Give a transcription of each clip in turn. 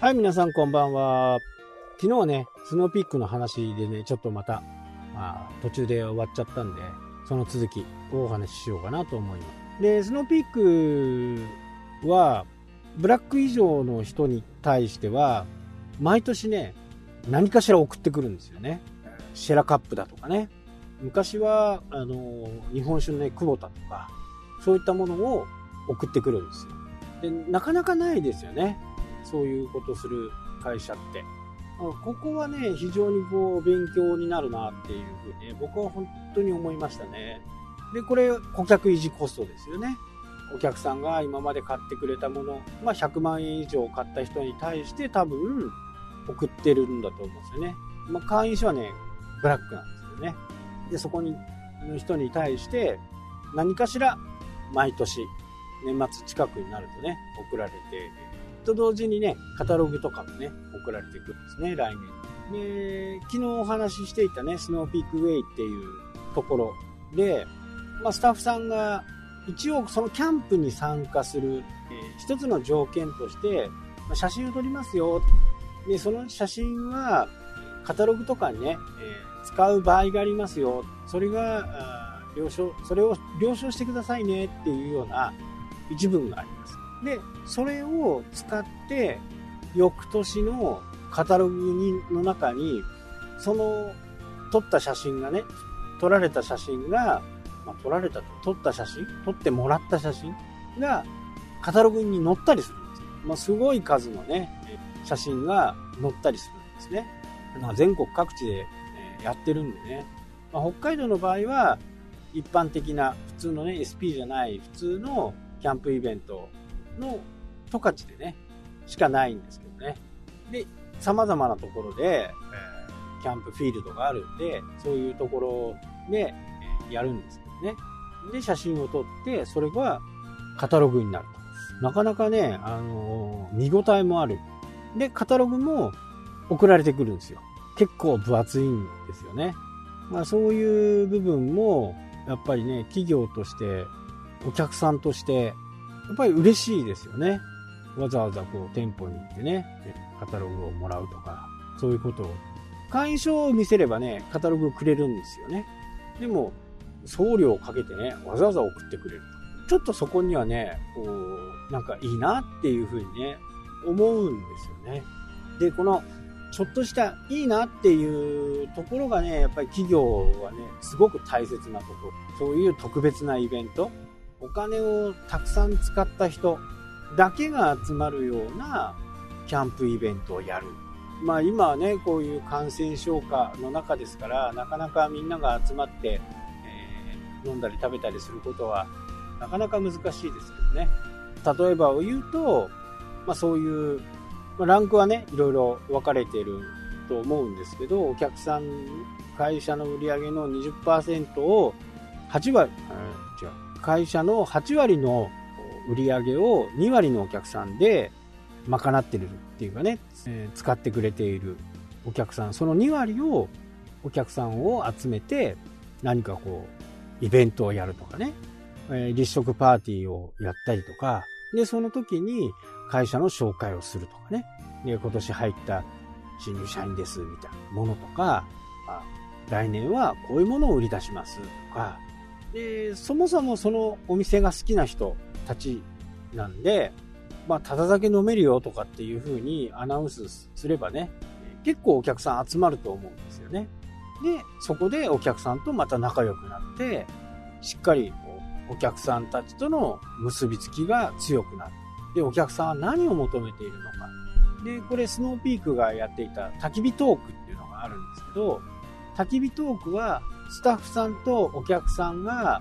はい、皆さんこんばんは。昨日はね、スノーピークの話でね、ちょっとまた、まあ、途中で終わっちゃったんで、その続きをお話ししようかなと思います。で、スノーピークは、ブラック以上の人に対しては、毎年ね、何かしら送ってくるんですよね。シェラカップだとかね。昔は、あの、日本酒のね、久保田とか、そういったものを送ってくるんですよ。で、なかなかないですよね。そういうことする会社って。ここはね、非常にこう、勉強になるなっていうふうに、僕は本当に思いましたね。で、これ、顧客維持コストですよね。お客さんが今まで買ってくれたもの、まあ、100万円以上買った人に対して多分送ってるんだと思うんですよね。まあ、会員証はね、ブラックなんですよね。で、そこに、の人に対して何かしら毎年年末近くになるとね、送られて、と同時にね、カタログとかもね、送られてくるんですね、来年。で、昨日お話ししていたね、スノーピークウェイっていうところで、まあ、スタッフさんが一応そのキャンプに参加する、えー、一つの条件として、まあ、写真を撮りますよ。で、その写真はカタログとかにね、えー、使う場合がありますよ。それが、了承、それを了承してくださいねっていうような一文があります。で、それを使って、翌年のカタログにの中に、その撮った写真がね、撮られた写真が、まあ、撮られたと、撮った写真、撮ってもらった写真がカタログに載ったりするんです。まあ、すごい数のね、写真が載ったりするんですね。まあ、全国各地でやってるんでね。まあ、北海道の場合は、一般的な普通のね、SP じゃない普通のキャンプイベントの十勝でね、しかないんですけどね。で、様々なところで、キャンプフィールドがあるんで、そういうところでやるんですけどね。で、写真を撮って、それがカタログになると。なかなかね、あのー、見応えもある。で、カタログも送られてくるんですよ。結構分厚いんですよね。まあそういう部分も、やっぱりね、企業としてお客さんとして、やっぱり嬉しいですよね。わざわざこう店舗に行ってね、カタログをもらうとか、そういうことを。会員証を見せればね、カタログをくれるんですよね。でも、送料をかけてね、わざわざ送ってくれる。ちょっとそこにはね、こう、なんかいいなっていうふうにね、思うんですよね。で、この、ちょっとしたいいなっていうところがね、やっぱり企業はね、すごく大切なこと。そういう特別なイベント。お金をたくさん使った人だけが集まるようなキャンプイベントをやる。まあ今はね、こういう感染症下の中ですから、なかなかみんなが集まって、えー、飲んだり食べたりすることはなかなか難しいですけどね。例えばを言うと、まあそういう、まあ、ランクはね、いろいろ分かれていると思うんですけど、お客さん、会社の売り上げの20%を8割、違う、会社の8割の売り上げを2割のお客さんで賄ってるっていうかね、えー、使ってくれているお客さん、その2割をお客さんを集めて何かこう、イベントをやるとかね、えー、立食パーティーをやったりとか、で、その時に会社の紹介をするとかね、で、今年入った新入社員ですみたいなものとか、来年はこういうものを売り出しますとか、で、そもそもそのお店が好きな人たちなんで、まあ、ただ酒飲めるよとかっていう風にアナウンスすればね、結構お客さん集まると思うんですよね。で、そこでお客さんとまた仲良くなって、しっかりお客さんたちとの結びつきが強くなる。で、お客さんは何を求めているのか。で、これスノーピークがやっていた焚き火トークっていうのがあるんですけど、焚き火トークはスタッフさんとお客さんが、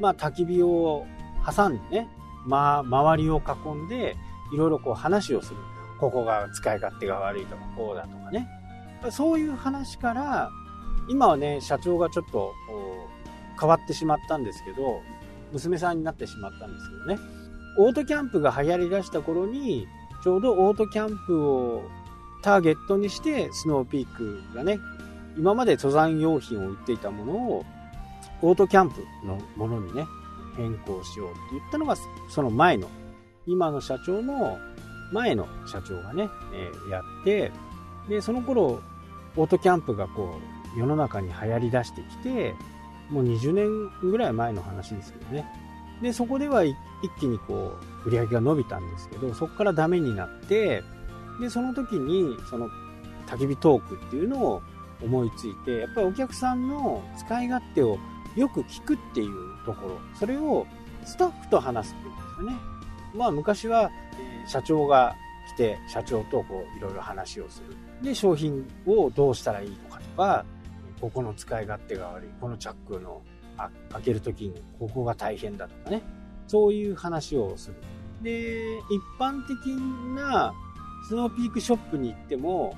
まあ、焚き火を挟んでね、まあ、周りを囲んで、いろいろこう話をする。ここが使い勝手が悪いとか、こうだとかね。そういう話から、今はね、社長がちょっと変わってしまったんですけど、娘さんになってしまったんですけどね。オートキャンプが流行り出した頃に、ちょうどオートキャンプをターゲットにして、スノーピークがね、今まで登山用品を売っていたものをオートキャンプのものにね変更しようって言ったのがその前の今の社長の前の社長がね、え、やって、で、その頃、オートキャンプがこう、世の中に流行り出してきて、もう20年ぐらい前の話ですけどね。で、そこでは一気にこう、売り上げが伸びたんですけど、そこからダメになって、で、その時に、その、焚き火トークっていうのを思いついて、やっぱりお客さんの使い勝手をよく聞くっていうところ、それをスタッフと話すっていうんですよね。まあ昔は、社長が来て、社長とこういろいろ話をする。で、商品をどうしたらいいのかとか、ここの使い勝手が悪い、このチャックの開けるときにここが大変だとかね。そういう話をする。で、一般的なスノーピークショップに行っても、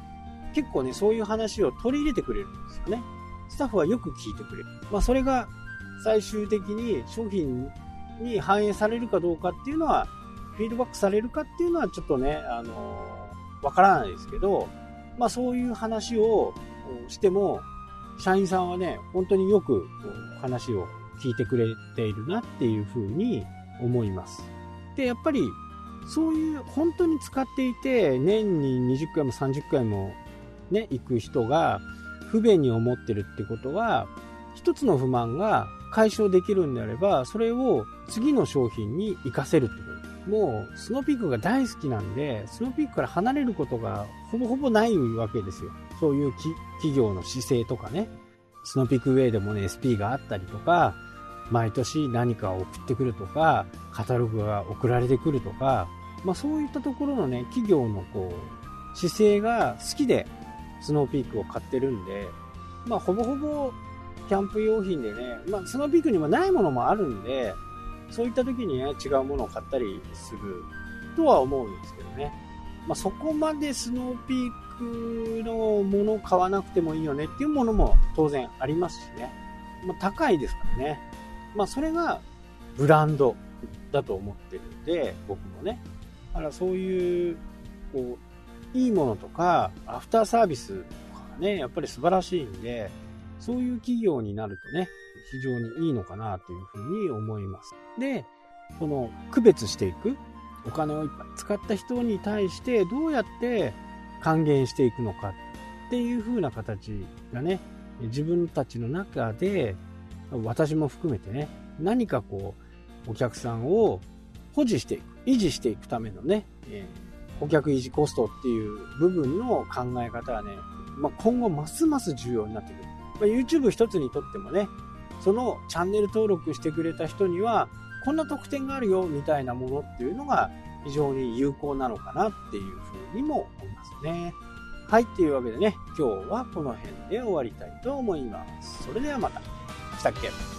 結構ね、そういう話を取り入れてくれるんですよね。スタッフはよく聞いてくれる。まあ、それが最終的に商品に反映されるかどうかっていうのは、フィードバックされるかっていうのはちょっとね、あのわからないですけど、まあそういう話をしても、社員さんはね、本当によく話を聞いてくれているなっていうふうに思います。で、やっぱり、そういう本当に使っていて、年に20回も30回もね、行く人が不便に思ってるってことは、一つの不満が解消できるんであれば、それを次の商品に活かせるってこと。もう、スノーピークが大好きなんで、スノーピークから離れることがほぼほぼないわけですよ。そういう企業の姿勢とかね。スノーピークウェイでもね、SP があったりとか、毎年何かを送ってくるとか、カタログが送られてくるとか、まあそういったところのね、企業のこう、姿勢が好きでスノーピークを買ってるんで、まあほぼほぼキャンプ用品でね、まあスノーピークにもないものもあるんで、そういった時にね、違うものを買ったりするとは思うんですけどね。まあそこまでスノーピークのものを買わなくてもいいよねっていうものも当然ありますしね。まあ高いですからね。まあ、それがブランドだと思ってるんで、僕もね。だからそういう、こう、いいものとか、アフターサービスとかがね、やっぱり素晴らしいんで、そういう企業になるとね、非常にいいのかなというふうに思います。で、その区別していく、お金をいっぱい使った人に対してどうやって還元していくのかっていう風な形がね、自分たちの中で私も含めてね、何かこう、お客さんを保持していく、維持していくためのね、えー、顧客維持コストっていう部分の考え方はね、まあ、今後ますます重要になってくる。まあ、YouTube 一つにとってもね、そのチャンネル登録してくれた人には、こんな特典があるよみたいなものっていうのが非常に有効なのかなっていうふうにも思いますね。はい、というわけでね、今日はこの辺で終わりたいと思います。それではまた。したっけ？